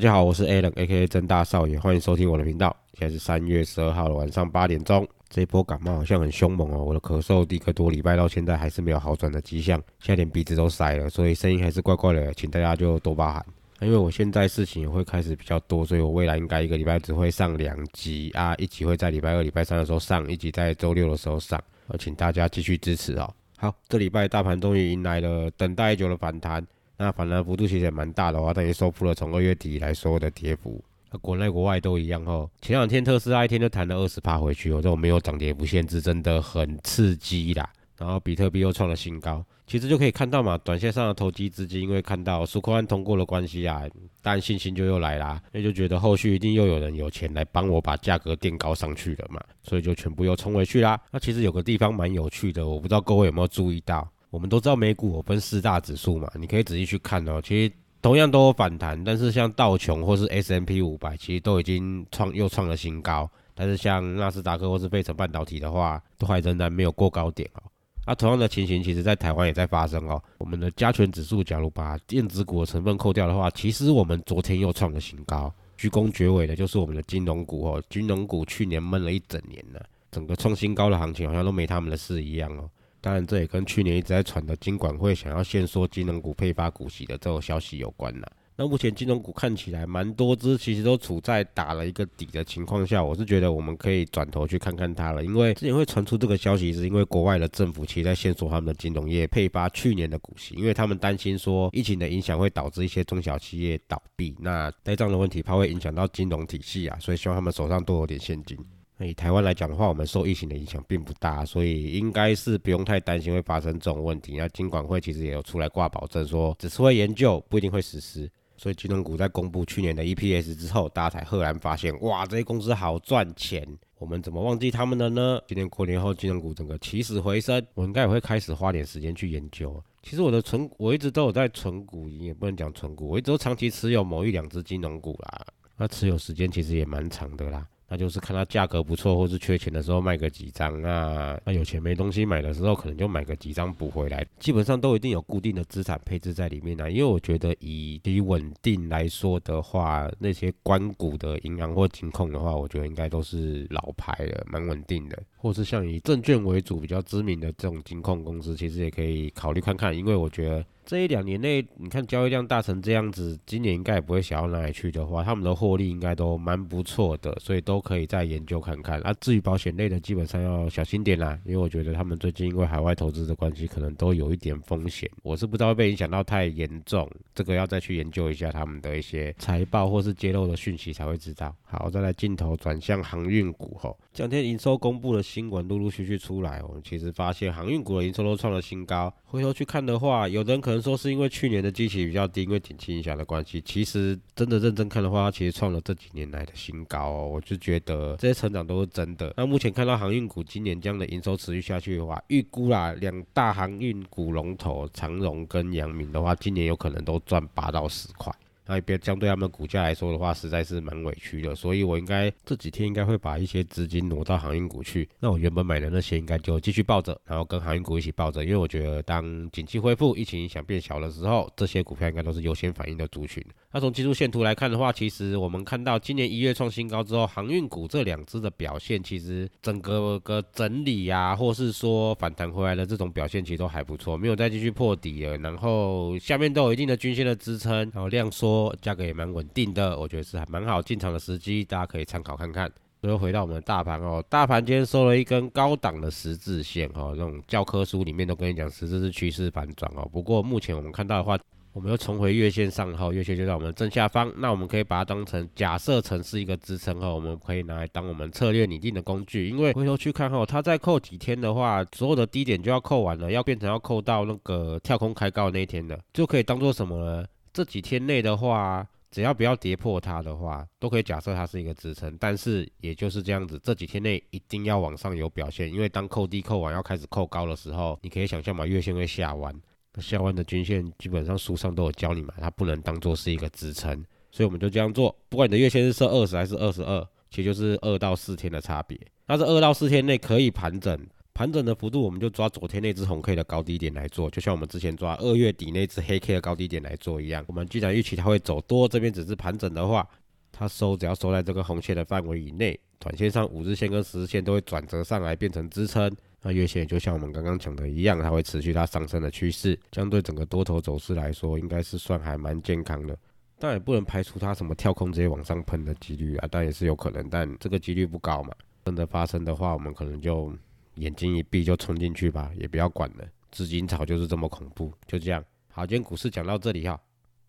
大家好，我是 Alan，A.K.A. 真大少爷，欢迎收听我的频道。现在是三月十二号的晚上八点钟。这一波感冒好像很凶猛哦，我的咳嗽第一个多礼拜到现在还是没有好转的迹象，现在连鼻子都塞了，所以声音还是怪怪的，请大家就多包涵。因为我现在事情也会开始比较多，所以我未来应该一个礼拜只会上两集啊，一集会在礼拜二、礼拜三的时候上，一集在周六的时候上，请大家继续支持哦。好，这礼拜大盘终于迎来了等待已久的反弹。那反而幅度其实也蛮大的话，等于收复了从二月底来说的跌幅。那国内国外都一样哦。前两天特斯拉一天就弹了二十趴回去，哦，这种没有涨跌幅限制，真的很刺激啦。然后比特币又创了新高，其实就可以看到嘛，短线上的投机资金因为看到苏克安通过的关系啊，但信心就又来啦，那就觉得后续一定又有人有钱来帮我把价格垫高上去了嘛，所以就全部又冲回去啦。那其实有个地方蛮有趣的，我不知道各位有没有注意到。我们都知道美股有分四大指数嘛，你可以仔细去看哦。其实同样都有反弹，但是像道琼或是 S M P 五百，其实都已经创又创了新高。但是像纳斯达克或是费城半导体的话，都还仍然没有过高点哦。那同样的情形，其实在台湾也在发生哦。我们的加权指数，假如把电子股的成分扣掉的话，其实我们昨天又创了新高。居功厥伟的就是我们的金融股哦。金融股去年闷了一整年了，整个创新高的行情好像都没他们的事一样哦。当然，这也跟去年一直在传的金管会想要限缩金融股配发股息的这个消息有关了。那目前金融股看起来蛮多只，其实都处在打了一个底的情况下，我是觉得我们可以转头去看看它了。因为之前会传出这个消息，是因为国外的政府其实在限缩他们的金融业配发去年的股息，因为他们担心说疫情的影响会导致一些中小企业倒闭，那呆账的问题怕会影响到金融体系啊，所以希望他们手上多有点现金。以台湾来讲的话，我们受疫情的影响并不大，所以应该是不用太担心会发生这种问题。那金管会其实也有出来挂保证，说只是会研究，不一定会实施。所以金融股在公布去年的 EPS 之后，大家才赫然发现，哇，这些公司好赚钱，我们怎么忘记他们了呢？今年过年后，金融股整个起死回生，我应该也会开始花点时间去研究。其实我的存，我一直都有在存股，也不能讲存股，我一直都长期持有某一两只金融股啦。那持有时间其实也蛮长的啦。那就是看它价格不错，或是缺钱的时候卖个几张啊。那有钱没东西买的时候，可能就买个几张补回来。基本上都一定有固定的资产配置在里面啊。因为我觉得以以稳定来说的话，那些关股的银行或金控的话，我觉得应该都是老牌的，蛮稳定的。或是像以证券为主比较知名的这种金控公司，其实也可以考虑看看。因为我觉得。这一两年内，你看交易量大成这样子，今年应该也不会小到哪里去的话，他们的获利应该都蛮不错的，所以都可以再研究看看。啊，至于保险类的，基本上要小心点啦，因为我觉得他们最近因为海外投资的关系，可能都有一点风险。我是不知道被影响到太严重，这个要再去研究一下他们的一些财报或是揭露的讯息才会知道。好，再来镜头转向航运股吼，这两天营收公布的新闻陆陆续续出来，我们其实发现航运股的营收都创了新高。回头去看的话，有人可可能说是因为去年的基期比较低，因为景气影响的关系。其实真的认真看的话，其实创了这几年来的新高。我就觉得这些成长都是真的。那目前看到航运股今年这样的营收持续下去的话，预估啦，两大航运股龙头长荣跟阳明的话，今年有可能都赚八到十块。那一边相对他们股价来说的话，实在是蛮委屈的，所以我应该这几天应该会把一些资金挪到航运股去。那我原本买的那些应该就继续抱着，然后跟航运股一起抱着，因为我觉得当景气恢复、疫情影响变小的时候，这些股票应该都是优先反应的族群。那从技术线图来看的话，其实我们看到今年一月创新高之后，航运股这两只的表现，其实整个个整理呀，或是说反弹回来的这种表现，其实都还不错，没有再继续破底了。然后下面都有一定的均线的支撑，然后量缩，价格也蛮稳定的，我觉得是还蛮好进场的时机，大家可以参考看看。最后回到我们的大盘哦，大盘今天收了一根高档的十字线哦，那种教科书里面都跟你讲十字是趋势反转哦。不过目前我们看到的话，我们又重回月线上后，月线就在我们正下方，那我们可以把它当成假设成是一个支撑后，我们可以拿来当我们策略拟定的工具。因为回头去看后，它再扣几天的话，所有的低点就要扣完了，要变成要扣到那个跳空开高那一天的，就可以当做什么呢？这几天内的话，只要不要跌破它的话，都可以假设它是一个支撑。但是也就是这样子，这几天内一定要往上有表现，因为当扣低扣完要开始扣高的时候，你可以想象嘛，月线会下弯。下弯的均线基本上书上都有教你嘛，它不能当做是一个支撑，所以我们就这样做。不管你的月线是设二十还是二十二，其实就是二到四天的差别。那这二到四天内可以盘整，盘整的幅度我们就抓昨天那只红 K 的高低点来做，就像我们之前抓二月底那只黑 K 的高低点来做一样。我们既然预期它会走多，这边只是盘整的话，它收只要收在这个红线的范围以内，短线上五日线跟十日线都会转折上来变成支撑。那月线就像我们刚刚讲的一样，它会持续它上升的趋势，相对整个多头走势来说，应该是算还蛮健康的。但也不能排除它什么跳空直接往上喷的几率啊，但也是有可能，但这个几率不高嘛。真的发生的话，我们可能就眼睛一闭就冲进去吧，也不要管了。资金潮就是这么恐怖，就这样。好，今天股市讲到这里哈。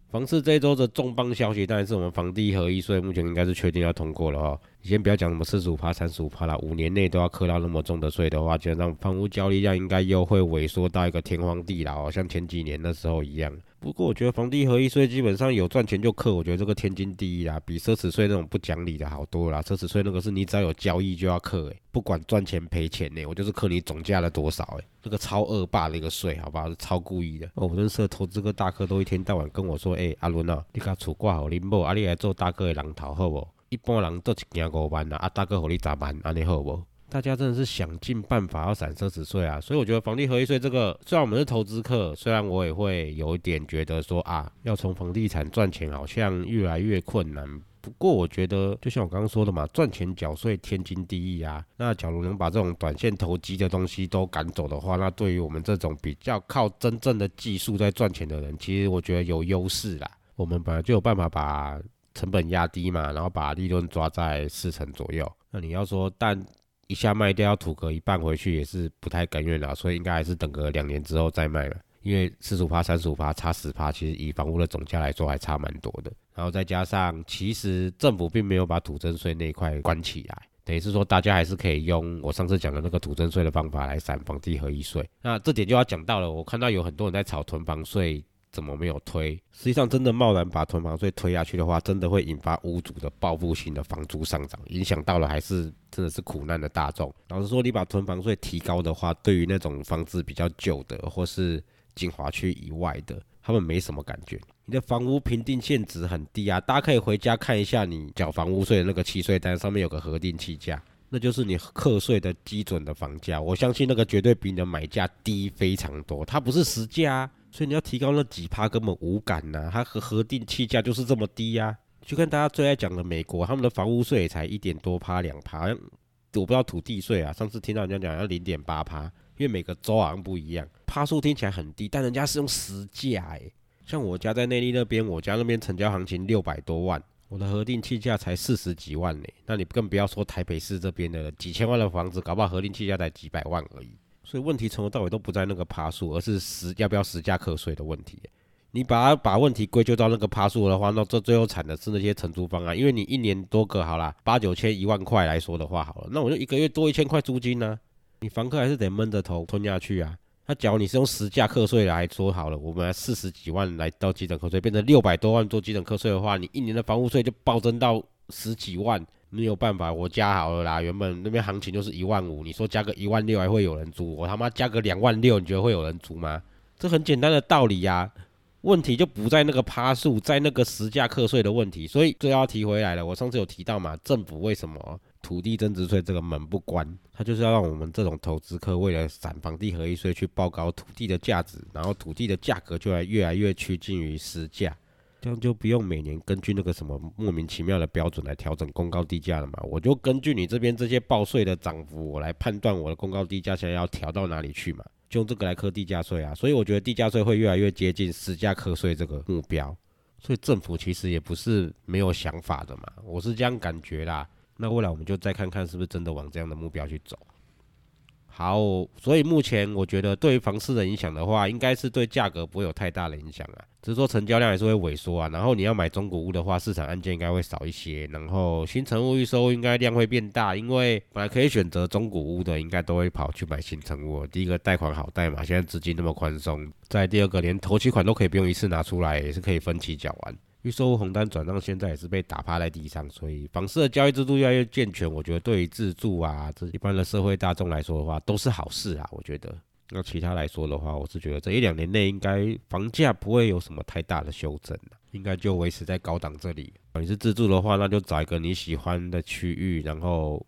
房市这一周的重磅消息，当然是我们房地合一税，目前应该是确定要通过了哦。你先不要讲什么四十五趴、三十五趴啦，五年内都要课到那么重的税的话，基本上房屋交易量应该又会萎缩到一个天荒地老，像前几年那时候一样。不过我觉得房地合一税基本上有赚钱就课，我觉得这个天经地义啦，比奢侈税那种不讲理的好多啦。奢侈税那个是你只要有交易就要课，诶，不管赚钱赔钱呢，我就是课你总价的多少，诶，这个超恶霸的一个税，好吧？是超故意的。哦，我认识的投资个大哥都一天到晚跟我说，诶，阿伦啊，你甲厝挂好恁某，啊，你来做大哥的人头好不？一般人都一件五万啊，啊，大哥给你十万，安尼好不？大家真的是想尽办法要闪奢侈税啊，所以我觉得房地合一税这个，虽然我们是投资客，虽然我也会有一点觉得说啊，要从房地产赚钱好像越来越困难。不过我觉得，就像我刚刚说的嘛，赚钱缴税天经地义啊。那假如能把这种短线投机的东西都赶走的话，那对于我们这种比较靠真正的技术在赚钱的人，其实我觉得有优势啦。我们本来就有办法把成本压低嘛，然后把利润抓在四成左右。那你要说，但一下卖掉要吐个一半回去也是不太甘愿的，所以应该还是等个两年之后再卖了。因为四十五趴、三十五趴差十趴，其实以房屋的总价来说还差蛮多的。然后再加上，其实政府并没有把土增税那一块关起来，等于是说大家还是可以用我上次讲的那个土增税的方法来散房地合一税。那这点就要讲到了，我看到有很多人在炒囤房税。怎么没有推？实际上，真的贸然把囤房税推下去的话，真的会引发屋主的报复性的房租上涨，影响到了还是真的是苦难的大众。老实说，你把囤房税提高的话，对于那种房子比较旧的或是精华区以外的，他们没什么感觉。你的房屋评定限值很低啊，大家可以回家看一下你缴房屋税的那个契税单，上面有个核定契价，那就是你课税的基准的房价。我相信那个绝对比你的买价低非常多，它不是实价。所以你要提高那几趴根本无感呐，它和核定气价就是这么低呀。就看大家最爱讲的美国，他们的房屋税才一点多趴两趴，我不知道土地税啊。上次听到人家讲要零点八趴，因为每个州好像不一样，趴数听起来很低，但人家是用实价诶。像我家在内地那边，我家那边成交行情六百多万，我的核定气价才四十几万呢。那你更不要说台北市这边的几千万的房子，搞不好核定气价才几百万而已。所以问题从头到尾都不在那个趴数，而是实要不要实价课税的问题。你把它把问题归咎到那个趴数的话，那这最后惨的是那些承租方啊。因为你一年多个好啦，八九千一万块来说的话，好了，那我就一个月多一千块租金呢。你房客还是得闷着头吞下去啊。那假如你是用实价课税来说好了，我们四十几万来到基准课税，变成六百多万做基准课税的话，你一年的房屋税就暴增到十几万。没有办法，我加好了啦。原本那边行情就是一万五，你说加个一万六还会有人租？我他妈加个两万六，你觉得会有人租吗？这很简单的道理呀。问题就不在那个趴数，在那个实价课税的问题。所以最要提回来了。我上次有提到嘛，政府为什么土地增值税这个门不关？它就是要让我们这种投资客为了散房地合一税去报高土地的价值，然后土地的价格就来越来越趋近于实价。这样就不用每年根据那个什么莫名其妙的标准来调整公告地价了嘛？我就根据你这边这些报税的涨幅，我来判断我的公告地价现在要调到哪里去嘛？就用这个来扣地价税啊。所以我觉得地价税会越来越接近实价课税这个目标。所以政府其实也不是没有想法的嘛，我是这样感觉啦。那未来我们就再看看是不是真的往这样的目标去走。好，所以目前我觉得对于房市的影响的话，应该是对价格不会有太大的影响啊，只是说成交量还是会萎缩啊。然后你要买中古屋的话，市场案件应该会少一些，然后新成屋预售应该量会变大，因为本来可以选择中古屋的，应该都会跑去买新成屋。第一个贷款好贷嘛，现在资金那么宽松，在第二个连头期款都可以不用一次拿出来，也是可以分期缴完。预售红单转让现在也是被打趴在地上，所以房市的交易制度越来越健全，我觉得对于自住啊，这一般的社会大众来说的话，都是好事啊。我觉得，那其他来说的话，我是觉得这一两年内应该房价不会有什么太大的修正应该就维持在高档这里。你是自住的话，那就找一个你喜欢的区域，然后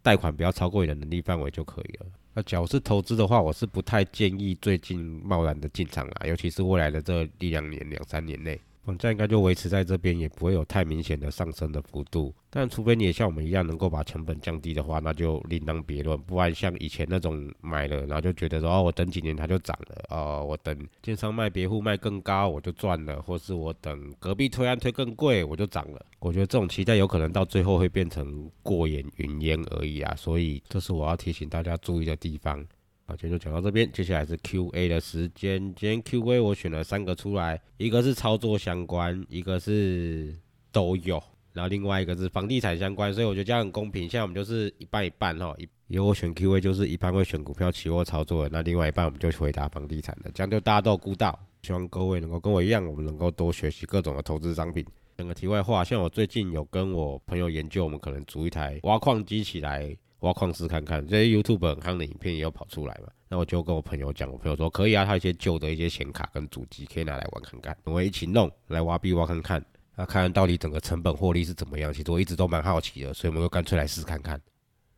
贷款不要超过你的能力范围就可以了。那假如是投资的话，我是不太建议最近贸然的进场啊，尤其是未来的这一两年、两三年内。房价应该就维持在这边，也不会有太明显的上升的幅度。但除非你也像我们一样能够把成本降低的话，那就另当别论。不然像以前那种买了，然后就觉得说哦，我等几年它就涨了，哦，我等建商卖别户卖更高我就赚了，或是我等隔壁推案推更贵我就涨了。我觉得这种期待有可能到最后会变成过眼云烟而已啊。所以这是我要提醒大家注意的地方。好，今天就讲到这边，接下来是 Q A 的时间。今天 Q A 我选了三个出来，一个是操作相关，一个是都有，然后另外一个是房地产相关，所以我觉得这样很公平。现在我们就是一半一半哈，一由我选 Q A 就是一半会选股票期货操作的，那另外一半我们就回答房地产的，这样就大家都有顾到。希望各位能够跟我一样，我们能够多学习各种的投资商品。整个题外话，像我最近有跟我朋友研究，我们可能组一台挖矿机起来。挖矿石看看，这些 YouTube 很夯的影片也有跑出来嘛？那我就跟我朋友讲，我朋友说可以啊，他一些旧的一些显卡跟主机可以拿来玩看看，我们一起弄来挖币挖看看，那看看到底整个成本获利是怎么样。其实我一直都蛮好奇的，所以我们就干脆来试看看。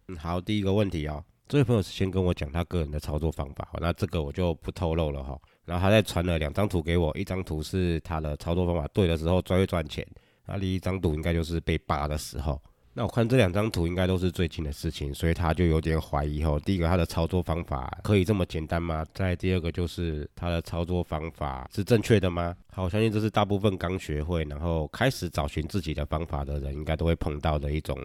嗯，好，第一个问题啊，这位朋友是先跟我讲他个人的操作方法，那这个我就不透露了哈。然后他再传了两张图给我，一张图是他的操作方法对的时候最会赚钱，那另一张图应该就是被扒的时候。那我看这两张图应该都是最近的事情，所以他就有点怀疑吼。第一个，他的操作方法可以这么简单吗？再第二个，就是他的操作方法是正确的吗？好，我相信这是大部分刚学会，然后开始找寻自己的方法的人，应该都会碰到的一种。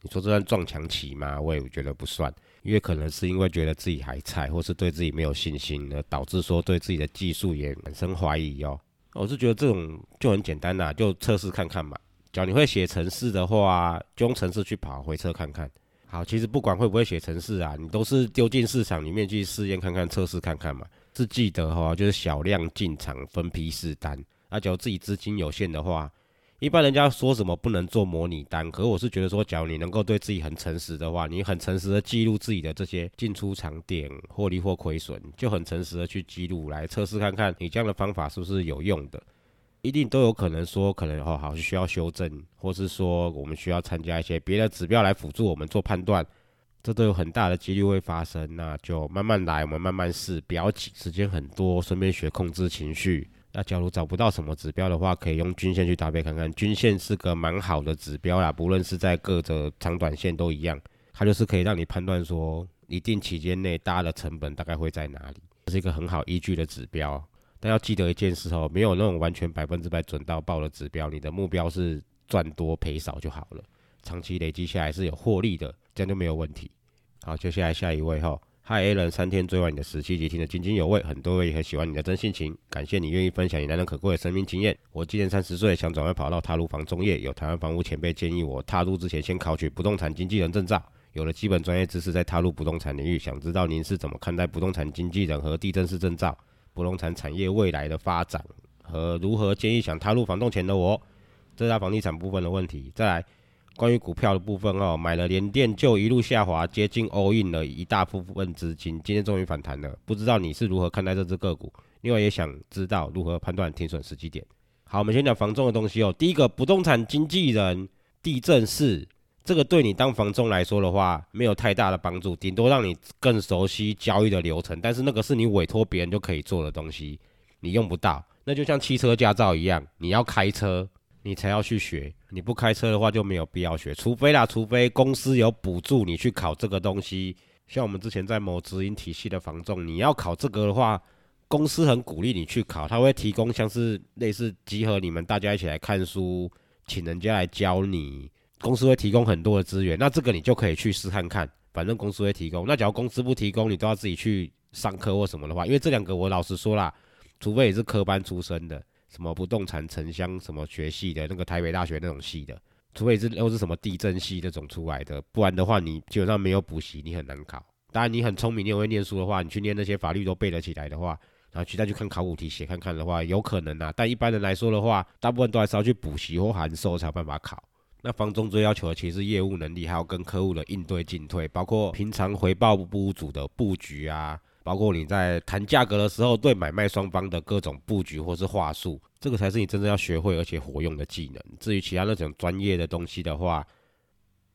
你说这算撞墙期吗？我也觉得不算，因为可能是因为觉得自己还菜，或是对自己没有信心，而导致说对自己的技术也产生怀疑哦。我是觉得这种就很简单呐，就测试看看嘛。假如你会写程式的话，就用程式去跑回车看看。好，其实不管会不会写程式啊，你都是丢进市场里面去试验看看、测试看看嘛。是记得哈，就是小量进场，分批试单。那假如自己资金有限的话，一般人家说什么不能做模拟单，可我是觉得说，假如你能够对自己很诚实的话，你很诚实的记录自己的这些进出场点、获利或亏损，就很诚实的去记录来测试看看，你这样的方法是不是有用的。一定都有可能说，可能哦好需要修正，或是说我们需要参加一些别的指标来辅助我们做判断，这都有很大的几率会发生。那就慢慢来，我们慢慢试，不要急，时间很多，顺便学控制情绪。那假如找不到什么指标的话，可以用均线去搭配看看，均线是个蛮好的指标啦，不论是在各个长短线都一样，它就是可以让你判断说一定期间内大的成本大概会在哪里，这是一个很好依据的指标。但要记得一件事哦，没有那种完全百分之百准到爆的指标，你的目标是赚多赔少就好了。长期累积下来是有获利的，这样就没有问题。好，接下来下一位哈，Hi a l n 三天追完你的十七集，听得津津有味，很多位也很喜欢你的真性情，感谢你愿意分享你难能可贵的生命经验。我今年三十岁，想转换跑道踏入房中业，有台湾房屋前辈建议我踏入之前先考取不动产经纪人证照，有了基本专业知识再踏入不动产领域，想知道您是怎么看待不动产经纪人和地震师证照？不动产产业未来的发展和如何建议想踏入房动前的我，这是房地产部分的问题。再来，关于股票的部分哦，买了联电就一路下滑，接近 all in 了一大部分资金，今天终于反弹了。不知道你是如何看待这只个股？另外也想知道如何判断停损时机点。好，我们先讲房仲的东西哦。第一个，不动产经纪人地震室。这个对你当房仲来说的话，没有太大的帮助，顶多让你更熟悉交易的流程。但是那个是你委托别人就可以做的东西，你用不到。那就像汽车驾照一样，你要开车，你才要去学。你不开车的话，就没有必要学。除非啦，除非公司有补助你去考这个东西。像我们之前在某直营体系的房仲，你要考这个的话，公司很鼓励你去考，他会提供像是类似集合你们大家一起来看书，请人家来教你。公司会提供很多的资源，那这个你就可以去试看看。反正公司会提供。那假如公司不提供，你都要自己去上课或什么的话，因为这两个我老实说啦，除非也是科班出身的，什么不动产城乡什么学系的那个台北大学那种系的，除非是又是什么地震系那种出来的，不然的话你基本上没有补习，你很难考。当然你很聪明，你也会念书的话，你去念那些法律都背得起来的话，然后去再去看考古题写看看的话，有可能啊。但一般人来说的话，大部分都还是要去补习或函授才有办法考。那房中最要求的其实业务能力，还有跟客户的应对进退，包括平常回报屋主的布局啊，包括你在谈价格的时候对买卖双方的各种布局或是话术，这个才是你真正要学会而且活用的技能。至于其他那种专业的东西的话，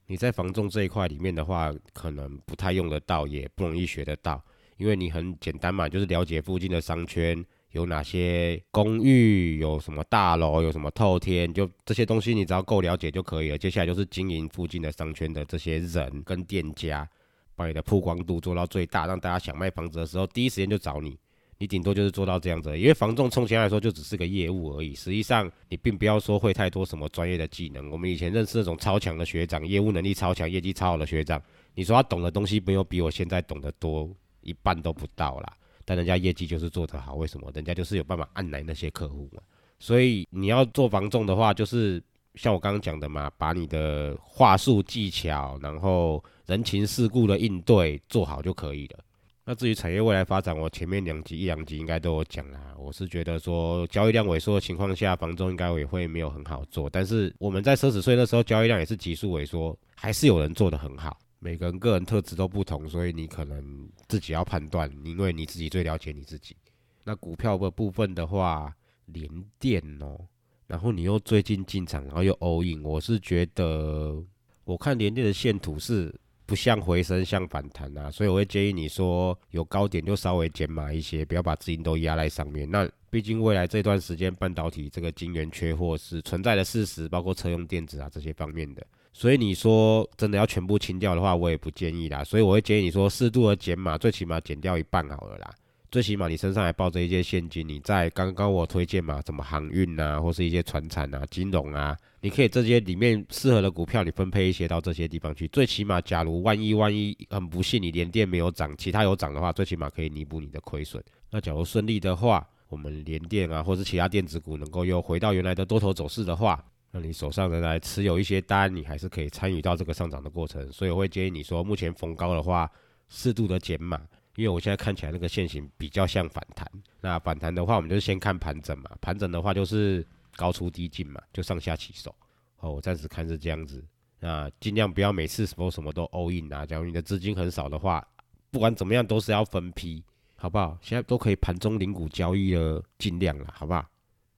你在房仲这一块里面的话，可能不太用得到，也不容易学得到，因为你很简单嘛，就是了解附近的商圈。有哪些公寓？有什么大楼？有什么透天？就这些东西，你只要够了解就可以了。接下来就是经营附近的商圈的这些人跟店家，把你的曝光度做到最大，让大家想卖房子的时候，第一时间就找你。你顶多就是做到这样子，因为房仲充其来说就只是个业务而已。实际上，你并不要说会太多什么专业的技能。我们以前认识那种超强的学长，业务能力超强、业绩超好的学长，你说他懂的东西没有比我现在懂得多一半都不到啦。但人家业绩就是做得好，为什么？人家就是有办法按来那些客户嘛。所以你要做房仲的话，就是像我刚刚讲的嘛，把你的话术技巧，然后人情世故的应对做好就可以了。那至于产业未来发展，我前面两集一两集应该都有讲啦。我是觉得说交易量萎缩的情况下，房仲应该也会没有很好做。但是我们在奢侈税那时候交易量也是急速萎缩，还是有人做得很好。每个人个人特质都不同，所以你可能自己要判断，因为你自己最了解你自己。那股票的部分的话，连电哦，然后你又最近进场，然后又 all in，我是觉得，我看连电的线图是不像回升，像反弹啊，所以我会建议你说有高点就稍微减码一些，不要把资金都压在上面。那毕竟未来这段时间半导体这个晶圆缺货是存在的事实，包括车用电子啊这些方面的。所以你说真的要全部清掉的话，我也不建议啦。所以我会建议你说适度的减码，最起码减掉一半好了啦。最起码你身上还抱着一些现金，你在刚刚我推荐嘛，什么航运啊，或是一些船产啊、金融啊，你可以这些里面适合的股票，你分配一些到这些地方去。最起码，假如万一万一很不幸你连电没有涨，其他有涨的话，最起码可以弥补你的亏损。那假如顺利的话，我们连电啊，或是其他电子股能够又回到原来的多头走势的话。那你手上仍来持有一些单，你还是可以参与到这个上涨的过程。所以我会建议你说，目前逢高的话，适度的减码，因为我现在看起来那个线型比较像反弹。那反弹的话，我们就先看盘整嘛。盘整的话就是高出低进嘛，就上下起手。哦，我暂时看是这样子。那尽量不要每次什么什么都 all in 啊。假如你的资金很少的话，不管怎么样都是要分批，好不好？现在都可以盘中零股交易了，尽量了，好不好？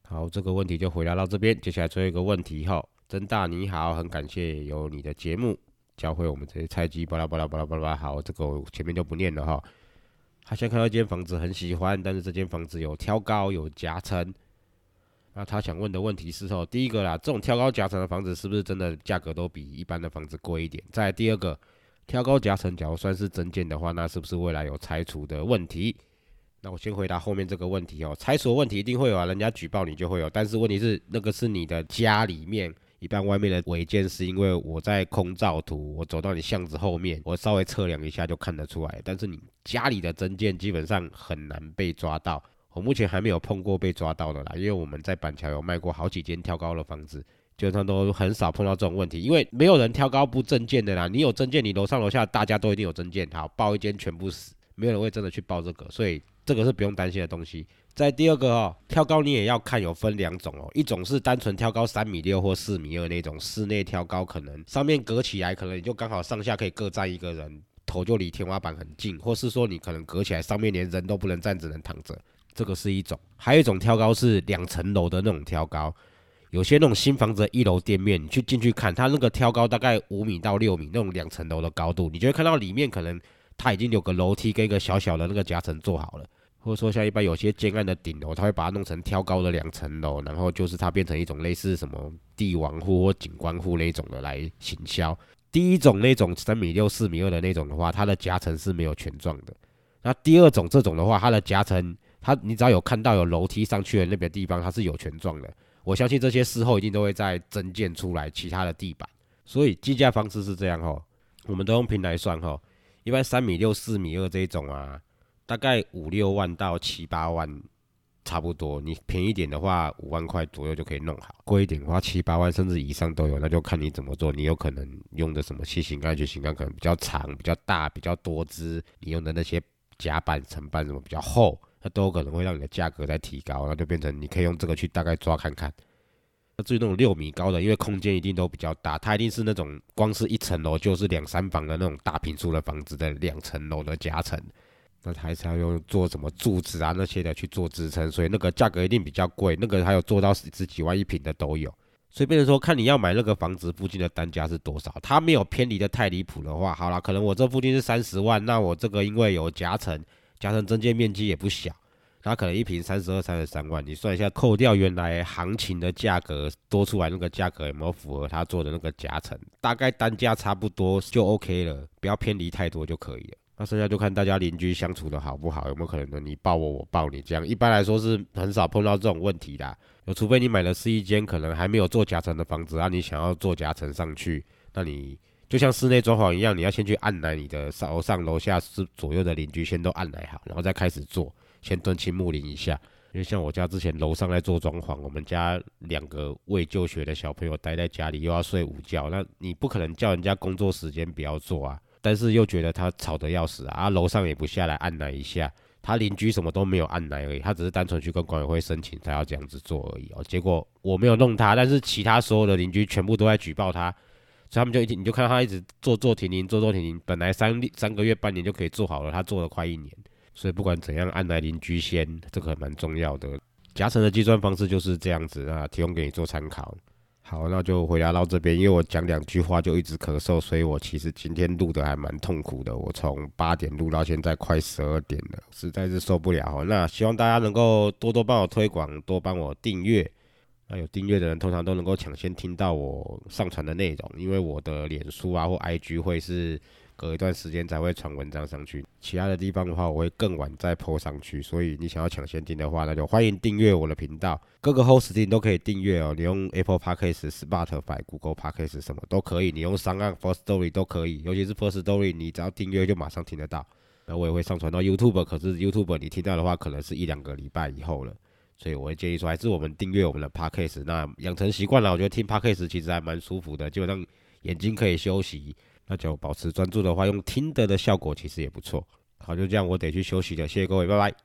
好，这个问题就回答到这边。接下来最后一个问题哈，曾大你好，很感谢有你的节目教会我们这些菜鸡巴拉巴拉巴拉巴拉。好，这个我前面就不念了哈。他先看到一间房子很喜欢，但是这间房子有挑高有夹层。那他想问的问题是：哦，第一个啦，这种挑高夹层的房子是不是真的价格都比一般的房子贵一点？再第二个，挑高夹层假如算是增建的话，那是不是未来有拆除的问题？那我先回答后面这个问题哦，拆除问题一定会有啊，人家举报你就会有，但是问题是那个是你的家里面，一般外面的违建是因为我在空照图，我走到你巷子后面，我稍微测量一下就看得出来，但是你家里的真建基本上很难被抓到，我目前还没有碰过被抓到的啦，因为我们在板桥有卖过好几间跳高的房子，基本上都很少碰到这种问题，因为没有人跳高不证件的啦，你有证件，你楼上楼下大家都一定有证件，好报一间全部死，没有人会真的去报这个，所以。这个是不用担心的东西。在第二个哦，跳高你也要看，有分两种哦。一种是单纯跳高三米六或四米二那种室内跳高，可能上面隔起来，可能你就刚好上下可以各站一个人，头就离天花板很近，或是说你可能隔起来，上面连人都不能站，只能躺着。这个是一种。还有一种跳高是两层楼的那种跳高，有些那种新房子的一楼店面，你去进去看，它那个挑高大概五米到六米那种两层楼的高度，你就会看到里面可能它已经有个楼梯跟一个小小的那个夹层做好了。或者说像一般有些建案的顶楼，他会把它弄成挑高的两层楼，然后就是它变成一种类似什么帝王户或景观户那种的来行销。第一种那种三米六、四米二的那种的话，它的夹层是没有全幢的。那第二种这种的话，它的夹层，它你只要有看到有楼梯上去的那边地方，它是有全幢的。我相信这些事后一定都会再增建出来其他的地板。所以计价方式是这样哈，我们都用平来算哈。一般三米六、四米二这一种啊，大概五六万到七八万。差不多，你便宜点的话，五万块左右就可以弄好；贵一点的话，七八万甚至以上都有，那就看你怎么做。你有可能用的什么细型杆、曲型杆可能比较长、比较大、比较多支，你用的那些夹板、层板什么比较厚，那都有可能会让你的价格再提高，那就变成你可以用这个去大概抓看看。那至于那种六米高的，因为空间一定都比较大，它一定是那种光是一层楼就是两三房的那种大平数的房子的两层楼的夹层。那还是要用做什么柱子啊那些的去做支撑，所以那个价格一定比较贵。那个还有做到十几万一平的都有。所以变成说，看你要买那个房子附近的单价是多少。它没有偏离的太离谱的话，好了，可能我这附近是三十万，那我这个因为有夹层，夹层增建面积也不小，它可能一平三十二、三十三万。你算一下，扣掉原来行情的价格，多出来那个价格有没有符合他做的那个夹层？大概单价差不多就 OK 了，不要偏离太多就可以了。那剩下就看大家邻居相处的好不好，有没有可能你抱我，我抱你这样。一般来说是很少碰到这种问题的，有除非你买的是一间可能还没有做夹层的房子，啊，你想要做夹层上去，那你就像室内装潢一样，你要先去按来你的楼上楼下是左右的邻居先都按来好，然后再开始做，先蹲青木林一下。因为像我家之前楼上在做装潢，我们家两个未就学的小朋友待在家里又要睡午觉，那你不可能叫人家工作时间不要做啊。但是又觉得他吵得要死啊！楼上也不下来按奶一下，他邻居什么都没有按奶而已，他只是单纯去跟管委会申请，他要这样子做而已哦。结果我没有弄他，但是其他所有的邻居全部都在举报他，所以他们就一你就看到他一直做做停停，做做停停。本来三三个月半年就可以做好了，他做了快一年。所以不管怎样，按奶邻居先，这个蛮重要的。夹层的计算方式就是这样子啊，提供给你做参考。好，那就回答到这边，因为我讲两句话就一直咳嗽，所以我其实今天录的还蛮痛苦的。我从八点录到现在快十二点了，实在是受不了。那希望大家能够多多帮我推广，多帮我订阅。那有订阅的人通常都能够抢先听到我上传的内容，因为我的脸书啊或 IG 会是。隔一段时间才会传文章上去，其他的地方的话，我会更晚再 po 上去。所以你想要抢先听的话，那就欢迎订阅我的频道，各个 hosting 都可以订阅哦。你用 Apple Podcast、Spotify、Google Podcast 什么都可以，你用商岸 First Story 都可以，尤其是 First Story，你只要订阅就马上听得到。那我也会上传到 YouTube，可是 YouTube 你听到的话，可能是一两个礼拜以后了。所以我会建议说，还是我们订阅我们的 Podcast。那养成习惯了，我觉得听 Podcast 其实还蛮舒服的，基本上眼睛可以休息。那就保持专注的话，用听的的效果其实也不错。好，就这样，我得去休息了，谢谢各位，拜拜。